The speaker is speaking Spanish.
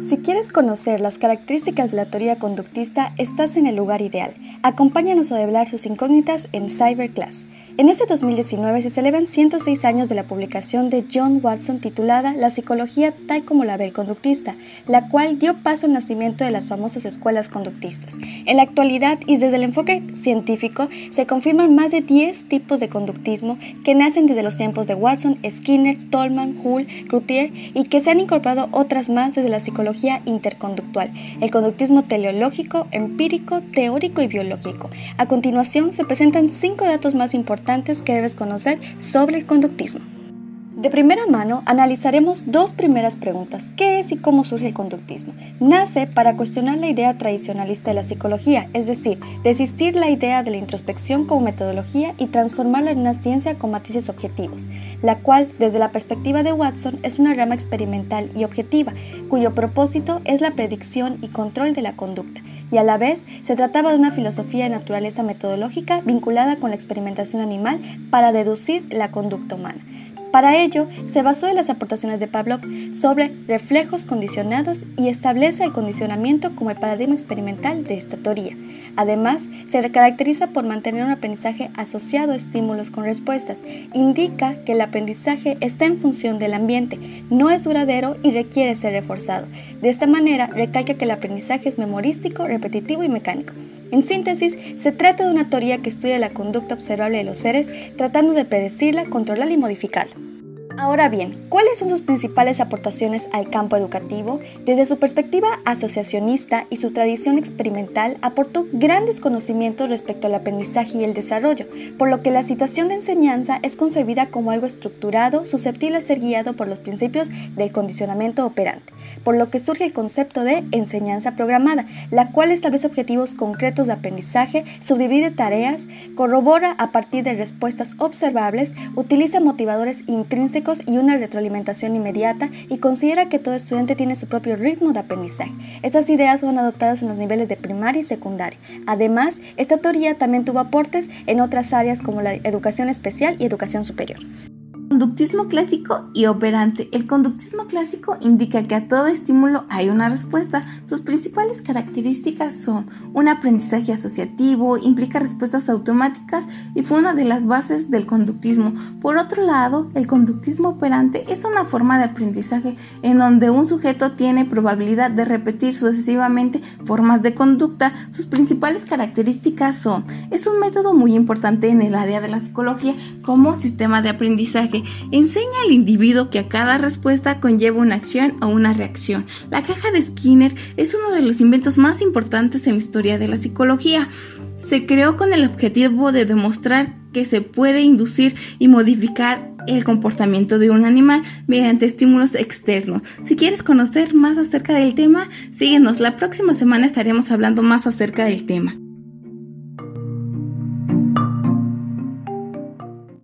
Si quieres conocer las características de la teoría conductista, estás en el lugar ideal. Acompáñanos a develar sus incógnitas en Cyberclass. En este 2019 se celebran 106 años de la publicación de John Watson titulada La psicología tal como la ve el conductista, la cual dio paso al nacimiento de las famosas escuelas conductistas. En la actualidad y desde el enfoque científico se confirman más de 10 tipos de conductismo que nacen desde los tiempos de Watson, Skinner, Tolman, Hull, Routier y que se han incorporado otras más desde la psicología interconductual, el conductismo teleológico, empírico, teórico y biológico. A continuación se presentan cinco datos más que debes conocer sobre el conductismo. De primera mano, analizaremos dos primeras preguntas. ¿Qué es y cómo surge el conductismo? Nace para cuestionar la idea tradicionalista de la psicología, es decir, desistir la idea de la introspección como metodología y transformarla en una ciencia con matices objetivos, la cual, desde la perspectiva de Watson, es una rama experimental y objetiva, cuyo propósito es la predicción y control de la conducta, y a la vez se trataba de una filosofía de naturaleza metodológica vinculada con la experimentación animal para deducir la conducta humana. Para ello, se basó en las aportaciones de Pavlov sobre reflejos condicionados y establece el condicionamiento como el paradigma experimental de esta teoría. Además, se caracteriza por mantener un aprendizaje asociado a estímulos con respuestas. Indica que el aprendizaje está en función del ambiente, no es duradero y requiere ser reforzado. De esta manera, recalca que el aprendizaje es memorístico, repetitivo y mecánico. En síntesis, se trata de una teoría que estudia la conducta observable de los seres, tratando de predecirla, controlarla y modificarla. Ahora bien, ¿cuáles son sus principales aportaciones al campo educativo? Desde su perspectiva asociacionista y su tradición experimental, aportó grandes conocimientos respecto al aprendizaje y el desarrollo, por lo que la situación de enseñanza es concebida como algo estructurado, susceptible a ser guiado por los principios del condicionamiento operante, por lo que surge el concepto de enseñanza programada, la cual establece objetivos concretos de aprendizaje, subdivide tareas, corrobora a partir de respuestas observables, utiliza motivadores intrínsecos y una retroalimentación inmediata y considera que todo estudiante tiene su propio ritmo de aprendizaje. Estas ideas son adoptadas en los niveles de primaria y secundaria. Además, esta teoría también tuvo aportes en otras áreas como la educación especial y educación superior. Conductismo clásico y operante. El conductismo clásico indica que a todo estímulo hay una respuesta. Sus principales características son un aprendizaje asociativo, implica respuestas automáticas y fue una de las bases del conductismo. Por otro lado, el conductismo operante es una forma de aprendizaje en donde un sujeto tiene probabilidad de repetir sucesivamente formas de conducta. Sus principales características son, es un método muy importante en el área de la psicología como sistema de aprendizaje enseña al individuo que a cada respuesta conlleva una acción o una reacción. La caja de Skinner es uno de los inventos más importantes en la historia de la psicología. Se creó con el objetivo de demostrar que se puede inducir y modificar el comportamiento de un animal mediante estímulos externos. Si quieres conocer más acerca del tema, síguenos. La próxima semana estaremos hablando más acerca del tema.